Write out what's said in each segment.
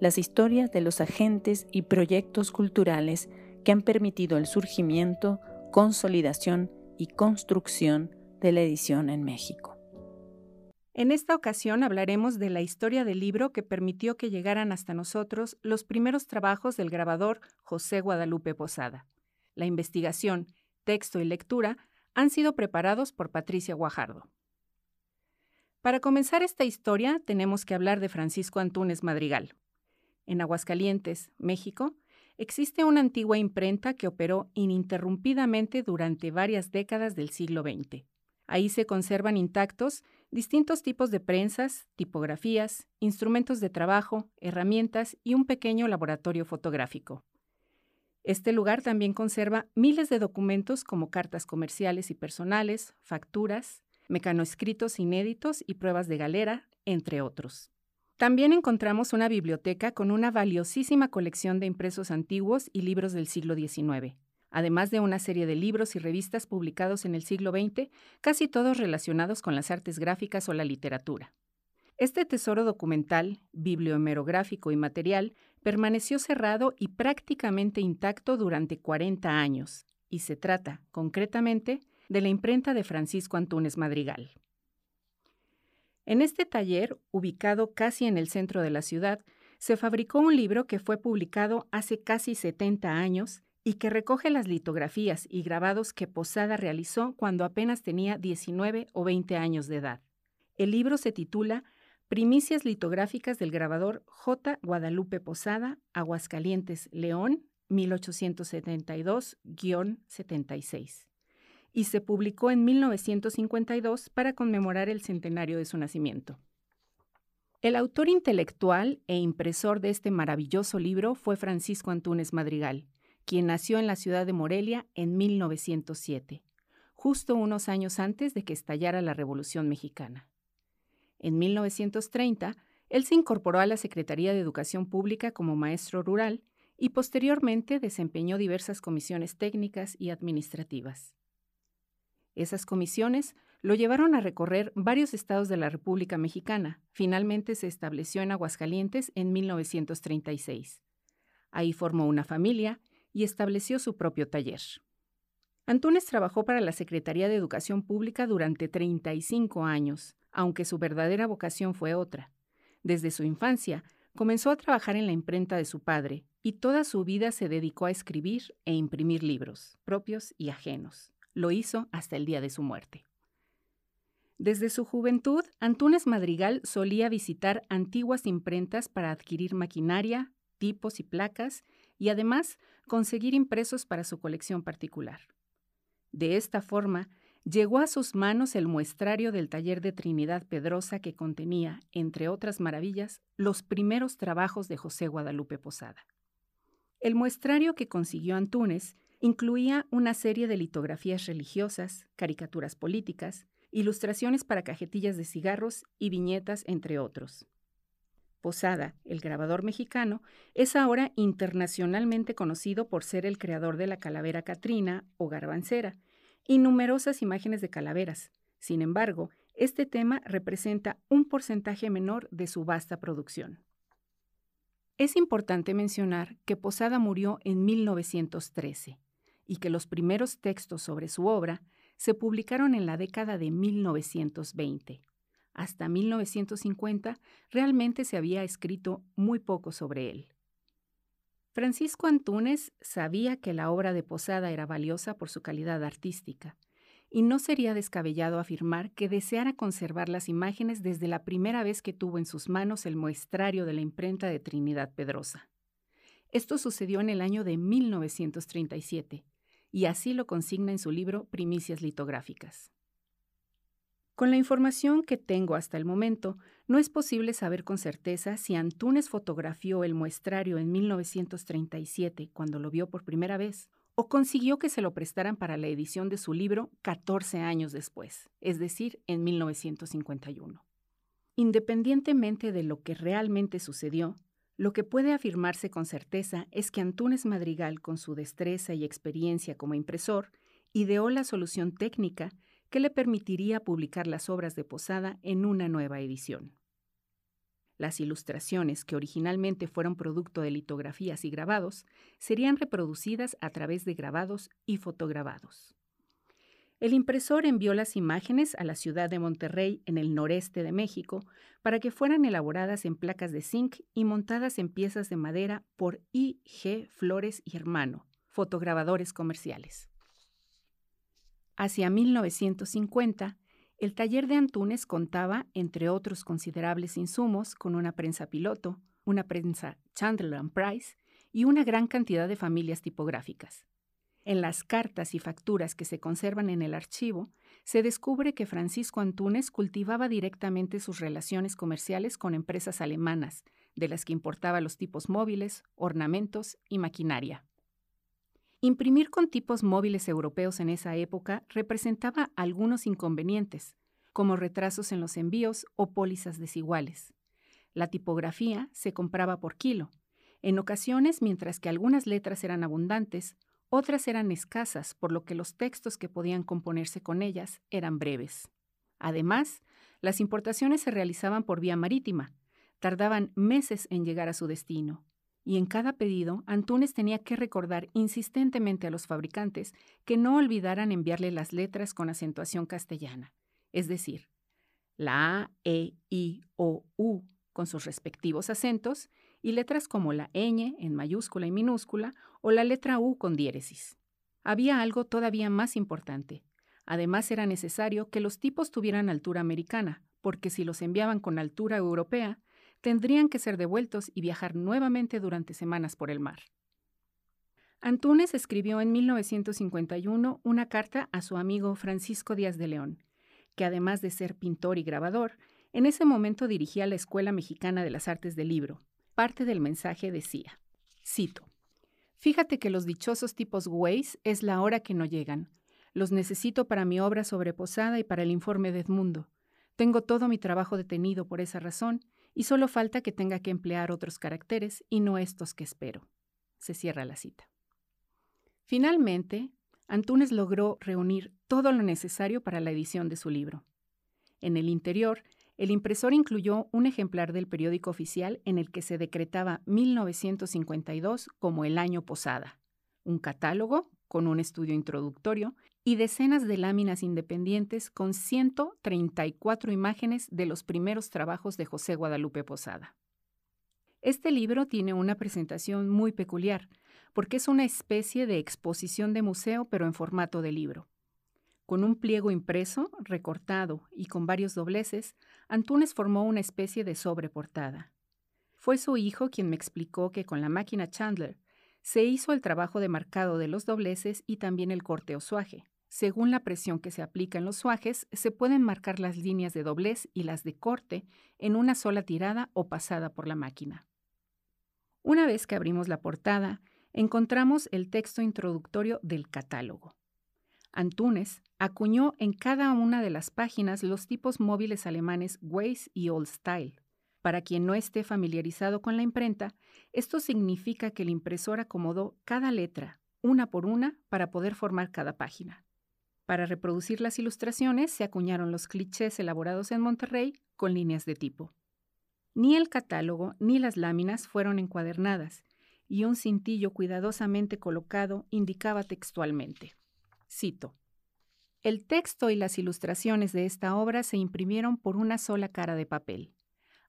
las historias de los agentes y proyectos culturales que han permitido el surgimiento, consolidación y construcción de la edición en México. En esta ocasión hablaremos de la historia del libro que permitió que llegaran hasta nosotros los primeros trabajos del grabador José Guadalupe Posada. La investigación, texto y lectura han sido preparados por Patricia Guajardo. Para comenzar esta historia tenemos que hablar de Francisco Antúnez Madrigal, en Aguascalientes, México, existe una antigua imprenta que operó ininterrumpidamente durante varias décadas del siglo XX. Ahí se conservan intactos distintos tipos de prensas, tipografías, instrumentos de trabajo, herramientas y un pequeño laboratorio fotográfico. Este lugar también conserva miles de documentos como cartas comerciales y personales, facturas, mecanoescritos inéditos y pruebas de galera, entre otros. También encontramos una biblioteca con una valiosísima colección de impresos antiguos y libros del siglo XIX, además de una serie de libros y revistas publicados en el siglo XX, casi todos relacionados con las artes gráficas o la literatura. Este tesoro documental, bibliohemerográfico y material permaneció cerrado y prácticamente intacto durante 40 años, y se trata, concretamente, de la imprenta de Francisco Antúnez Madrigal. En este taller, ubicado casi en el centro de la ciudad, se fabricó un libro que fue publicado hace casi 70 años y que recoge las litografías y grabados que Posada realizó cuando apenas tenía 19 o 20 años de edad. El libro se titula Primicias litográficas del grabador J. Guadalupe Posada, Aguascalientes, León, 1872-76 y se publicó en 1952 para conmemorar el centenario de su nacimiento. El autor intelectual e impresor de este maravilloso libro fue Francisco Antúnez Madrigal, quien nació en la ciudad de Morelia en 1907, justo unos años antes de que estallara la Revolución Mexicana. En 1930, él se incorporó a la Secretaría de Educación Pública como maestro rural y posteriormente desempeñó diversas comisiones técnicas y administrativas. Esas comisiones lo llevaron a recorrer varios estados de la República Mexicana. Finalmente se estableció en Aguascalientes en 1936. Ahí formó una familia y estableció su propio taller. Antúnez trabajó para la Secretaría de Educación Pública durante 35 años, aunque su verdadera vocación fue otra. Desde su infancia, comenzó a trabajar en la imprenta de su padre y toda su vida se dedicó a escribir e imprimir libros, propios y ajenos. Lo hizo hasta el día de su muerte. Desde su juventud, Antúnez Madrigal solía visitar antiguas imprentas para adquirir maquinaria, tipos y placas, y además conseguir impresos para su colección particular. De esta forma, llegó a sus manos el muestrario del taller de Trinidad Pedrosa que contenía, entre otras maravillas, los primeros trabajos de José Guadalupe Posada. El muestrario que consiguió Antúnez Incluía una serie de litografías religiosas, caricaturas políticas, ilustraciones para cajetillas de cigarros y viñetas, entre otros. Posada, el grabador mexicano, es ahora internacionalmente conocido por ser el creador de la calavera Catrina o garbancera y numerosas imágenes de calaveras. Sin embargo, este tema representa un porcentaje menor de su vasta producción. Es importante mencionar que Posada murió en 1913 y que los primeros textos sobre su obra se publicaron en la década de 1920. Hasta 1950 realmente se había escrito muy poco sobre él. Francisco Antúnez sabía que la obra de Posada era valiosa por su calidad artística, y no sería descabellado afirmar que deseara conservar las imágenes desde la primera vez que tuvo en sus manos el muestrario de la imprenta de Trinidad Pedrosa. Esto sucedió en el año de 1937, y así lo consigna en su libro Primicias litográficas. Con la información que tengo hasta el momento, no es posible saber con certeza si Antunes fotografió el muestrario en 1937 cuando lo vio por primera vez, o consiguió que se lo prestaran para la edición de su libro 14 años después, es decir, en 1951. Independientemente de lo que realmente sucedió, lo que puede afirmarse con certeza es que Antunes Madrigal, con su destreza y experiencia como impresor, ideó la solución técnica que le permitiría publicar las obras de Posada en una nueva edición. Las ilustraciones, que originalmente fueron producto de litografías y grabados, serían reproducidas a través de grabados y fotograbados. El impresor envió las imágenes a la ciudad de Monterrey, en el noreste de México, para que fueran elaboradas en placas de zinc y montadas en piezas de madera por. G. Flores y Hermano, fotograbadores comerciales. Hacia 1950, el taller de Antunes contaba, entre otros considerables insumos, con una prensa piloto, una prensa Chandler Price y una gran cantidad de familias tipográficas. En las cartas y facturas que se conservan en el archivo, se descubre que Francisco Antunes cultivaba directamente sus relaciones comerciales con empresas alemanas, de las que importaba los tipos móviles, ornamentos y maquinaria. Imprimir con tipos móviles europeos en esa época representaba algunos inconvenientes, como retrasos en los envíos o pólizas desiguales. La tipografía se compraba por kilo. En ocasiones, mientras que algunas letras eran abundantes, otras eran escasas, por lo que los textos que podían componerse con ellas eran breves. Además, las importaciones se realizaban por vía marítima, tardaban meses en llegar a su destino, y en cada pedido Antunes tenía que recordar insistentemente a los fabricantes que no olvidaran enviarle las letras con acentuación castellana, es decir, la A, E, I, O, U con sus respectivos acentos y letras como la ñ en mayúscula y minúscula o la letra U con diéresis. Había algo todavía más importante. Además era necesario que los tipos tuvieran altura americana, porque si los enviaban con altura europea, tendrían que ser devueltos y viajar nuevamente durante semanas por el mar. Antunes escribió en 1951 una carta a su amigo Francisco Díaz de León, que además de ser pintor y grabador, en ese momento dirigía la Escuela Mexicana de las Artes del Libro. Parte del mensaje decía, cito, Fíjate que los dichosos tipos Waze es la hora que no llegan. Los necesito para mi obra sobre Posada y para el informe de Edmundo. Tengo todo mi trabajo detenido por esa razón y solo falta que tenga que emplear otros caracteres y no estos que espero. Se cierra la cita. Finalmente, Antunes logró reunir todo lo necesario para la edición de su libro. En el interior, el impresor incluyó un ejemplar del periódico oficial en el que se decretaba 1952 como el año posada, un catálogo con un estudio introductorio y decenas de láminas independientes con 134 imágenes de los primeros trabajos de José Guadalupe Posada. Este libro tiene una presentación muy peculiar, porque es una especie de exposición de museo pero en formato de libro. Con un pliego impreso, recortado y con varios dobleces, Antunes formó una especie de sobreportada. Fue su hijo quien me explicó que con la máquina Chandler se hizo el trabajo de marcado de los dobleces y también el corte o suaje. Según la presión que se aplica en los suajes, se pueden marcar las líneas de doblez y las de corte en una sola tirada o pasada por la máquina. Una vez que abrimos la portada, encontramos el texto introductorio del catálogo. Antunes acuñó en cada una de las páginas los tipos móviles alemanes Waze y Old Style, para quien no esté familiarizado con la imprenta, esto significa que el impresor acomodó cada letra, una por una, para poder formar cada página. Para reproducir las ilustraciones se acuñaron los clichés elaborados en Monterrey con líneas de tipo. Ni el catálogo ni las láminas fueron encuadernadas, y un cintillo cuidadosamente colocado indicaba textualmente. Cito. El texto y las ilustraciones de esta obra se imprimieron por una sola cara de papel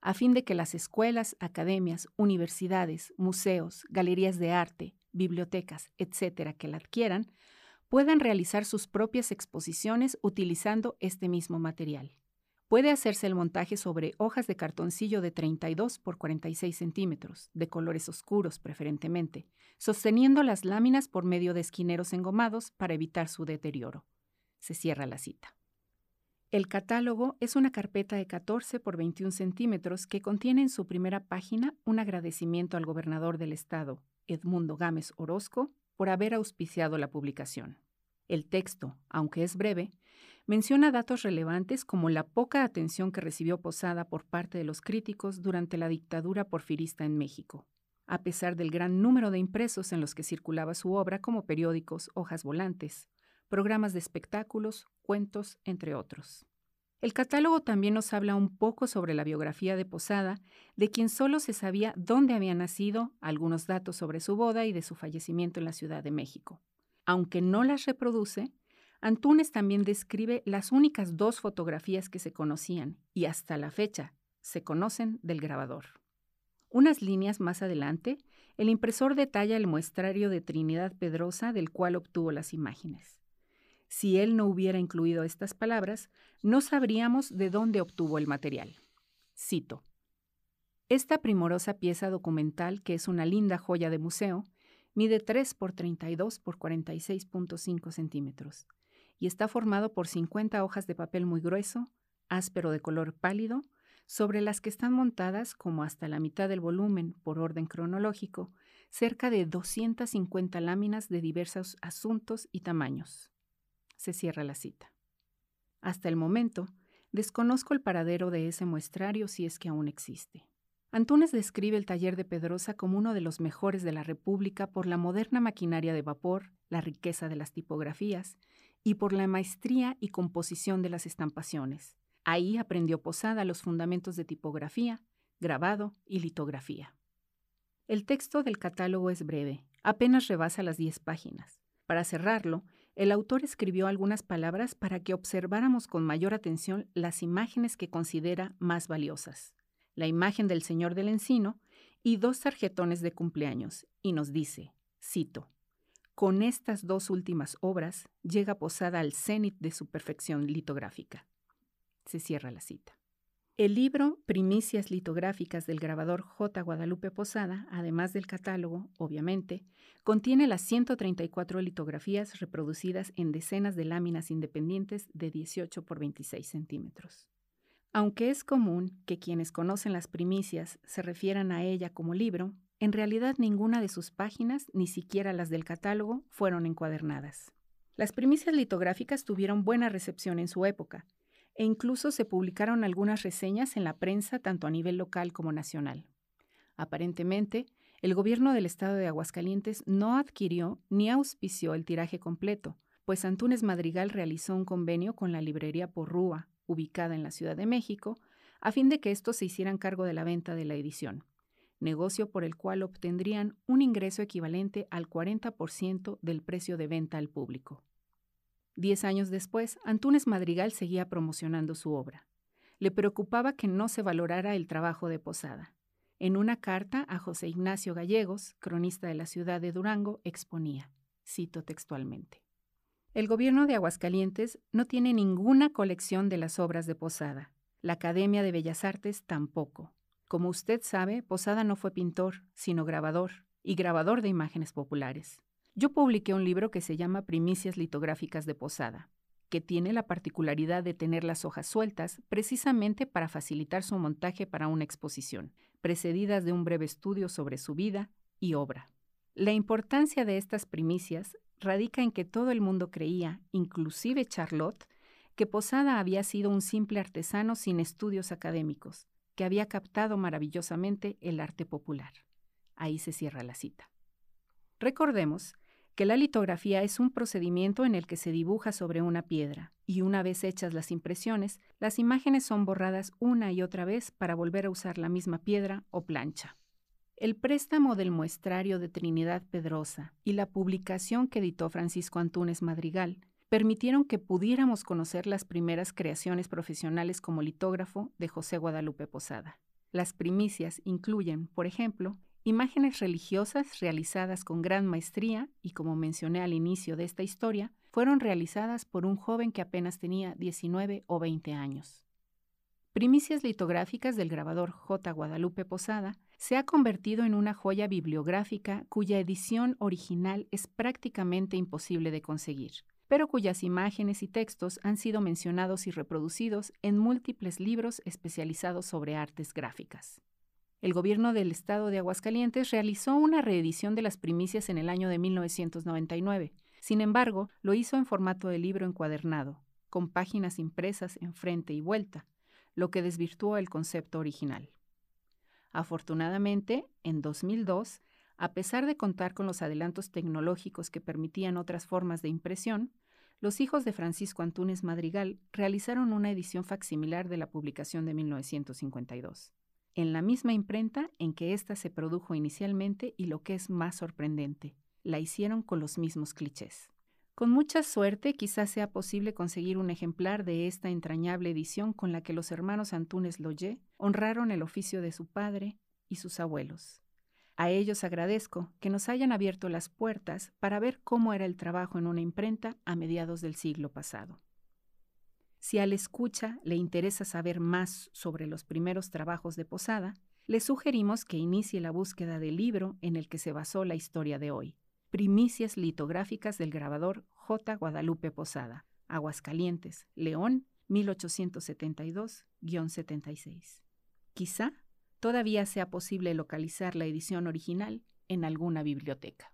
a fin de que las escuelas, academias, universidades, museos, galerías de arte, bibliotecas, etcétera, que la adquieran, puedan realizar sus propias exposiciones utilizando este mismo material. Puede hacerse el montaje sobre hojas de cartoncillo de 32 por 46 centímetros, de colores oscuros preferentemente, sosteniendo las láminas por medio de esquineros engomados para evitar su deterioro. Se cierra la cita. El catálogo es una carpeta de 14 por 21 centímetros que contiene en su primera página un agradecimiento al gobernador del estado, Edmundo Gámez Orozco, por haber auspiciado la publicación. El texto, aunque es breve, menciona datos relevantes como la poca atención que recibió Posada por parte de los críticos durante la dictadura porfirista en México, a pesar del gran número de impresos en los que circulaba su obra como periódicos, hojas volantes, programas de espectáculos, cuentos, entre otros. El catálogo también nos habla un poco sobre la biografía de Posada, de quien solo se sabía dónde había nacido, algunos datos sobre su boda y de su fallecimiento en la Ciudad de México. Aunque no las reproduce, Antunes también describe las únicas dos fotografías que se conocían y hasta la fecha se conocen del grabador. Unas líneas más adelante, el impresor detalla el muestrario de Trinidad Pedrosa del cual obtuvo las imágenes. Si él no hubiera incluido estas palabras, no sabríamos de dónde obtuvo el material. Cito. Esta primorosa pieza documental, que es una linda joya de museo, mide 3 por 32 por 46.5 centímetros y está formado por 50 hojas de papel muy grueso, áspero de color pálido, sobre las que están montadas, como hasta la mitad del volumen por orden cronológico, cerca de 250 láminas de diversos asuntos y tamaños se cierra la cita. Hasta el momento, desconozco el paradero de ese muestrario si es que aún existe. Antunes describe el taller de Pedrosa como uno de los mejores de la República por la moderna maquinaria de vapor, la riqueza de las tipografías y por la maestría y composición de las estampaciones. Ahí aprendió Posada los fundamentos de tipografía, grabado y litografía. El texto del catálogo es breve, apenas rebasa las 10 páginas. Para cerrarlo, el autor escribió algunas palabras para que observáramos con mayor atención las imágenes que considera más valiosas. La imagen del Señor del Encino y dos tarjetones de cumpleaños, y nos dice, cito, con estas dos últimas obras llega Posada al cenit de su perfección litográfica. Se cierra la cita. El libro Primicias litográficas del grabador J. Guadalupe Posada, además del catálogo, obviamente, contiene las 134 litografías reproducidas en decenas de láminas independientes de 18 por 26 centímetros. Aunque es común que quienes conocen las primicias se refieran a ella como libro, en realidad ninguna de sus páginas, ni siquiera las del catálogo, fueron encuadernadas. Las primicias litográficas tuvieron buena recepción en su época, e incluso se publicaron algunas reseñas en la prensa tanto a nivel local como nacional. Aparentemente, el gobierno del estado de Aguascalientes no adquirió ni auspició el tiraje completo, pues Antunes Madrigal realizó un convenio con la librería Porrúa, ubicada en la Ciudad de México, a fin de que estos se hicieran cargo de la venta de la edición, negocio por el cual obtendrían un ingreso equivalente al 40% del precio de venta al público. Diez años después, Antunes Madrigal seguía promocionando su obra. Le preocupaba que no se valorara el trabajo de Posada. En una carta a José Ignacio Gallegos, cronista de la ciudad de Durango, exponía, cito textualmente, El gobierno de Aguascalientes no tiene ninguna colección de las obras de Posada. La Academia de Bellas Artes tampoco. Como usted sabe, Posada no fue pintor, sino grabador, y grabador de imágenes populares. Yo publiqué un libro que se llama Primicias litográficas de Posada, que tiene la particularidad de tener las hojas sueltas precisamente para facilitar su montaje para una exposición, precedidas de un breve estudio sobre su vida y obra. La importancia de estas primicias radica en que todo el mundo creía, inclusive Charlotte, que Posada había sido un simple artesano sin estudios académicos, que había captado maravillosamente el arte popular. Ahí se cierra la cita. Recordemos que la litografía es un procedimiento en el que se dibuja sobre una piedra y una vez hechas las impresiones, las imágenes son borradas una y otra vez para volver a usar la misma piedra o plancha. El préstamo del muestrario de Trinidad Pedrosa y la publicación que editó Francisco Antúnez Madrigal permitieron que pudiéramos conocer las primeras creaciones profesionales como litógrafo de José Guadalupe Posada. Las primicias incluyen, por ejemplo, Imágenes religiosas realizadas con gran maestría y como mencioné al inicio de esta historia, fueron realizadas por un joven que apenas tenía 19 o 20 años. Primicias litográficas del grabador J. Guadalupe Posada se ha convertido en una joya bibliográfica cuya edición original es prácticamente imposible de conseguir, pero cuyas imágenes y textos han sido mencionados y reproducidos en múltiples libros especializados sobre artes gráficas. El gobierno del estado de Aguascalientes realizó una reedición de las primicias en el año de 1999. Sin embargo, lo hizo en formato de libro encuadernado, con páginas impresas en frente y vuelta, lo que desvirtuó el concepto original. Afortunadamente, en 2002, a pesar de contar con los adelantos tecnológicos que permitían otras formas de impresión, los hijos de Francisco Antúnez Madrigal realizaron una edición facsimilar de la publicación de 1952, en la misma imprenta en que ésta se produjo inicialmente y lo que es más sorprendente, la hicieron con los mismos clichés. Con mucha suerte quizás sea posible conseguir un ejemplar de esta entrañable edición con la que los hermanos Antúnez Loyé honraron el oficio de su padre y sus abuelos. A ellos agradezco que nos hayan abierto las puertas para ver cómo era el trabajo en una imprenta a mediados del siglo pasado. Si al escucha le interesa saber más sobre los primeros trabajos de Posada, le sugerimos que inicie la búsqueda del libro en el que se basó la historia de hoy, Primicias litográficas del grabador J. Guadalupe Posada, Aguascalientes, León, 1872-76. Quizá todavía sea posible localizar la edición original en alguna biblioteca.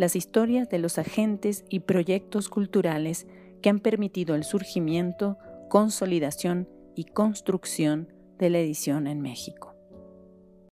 las historias de los agentes y proyectos culturales que han permitido el surgimiento, consolidación y construcción de la edición en México.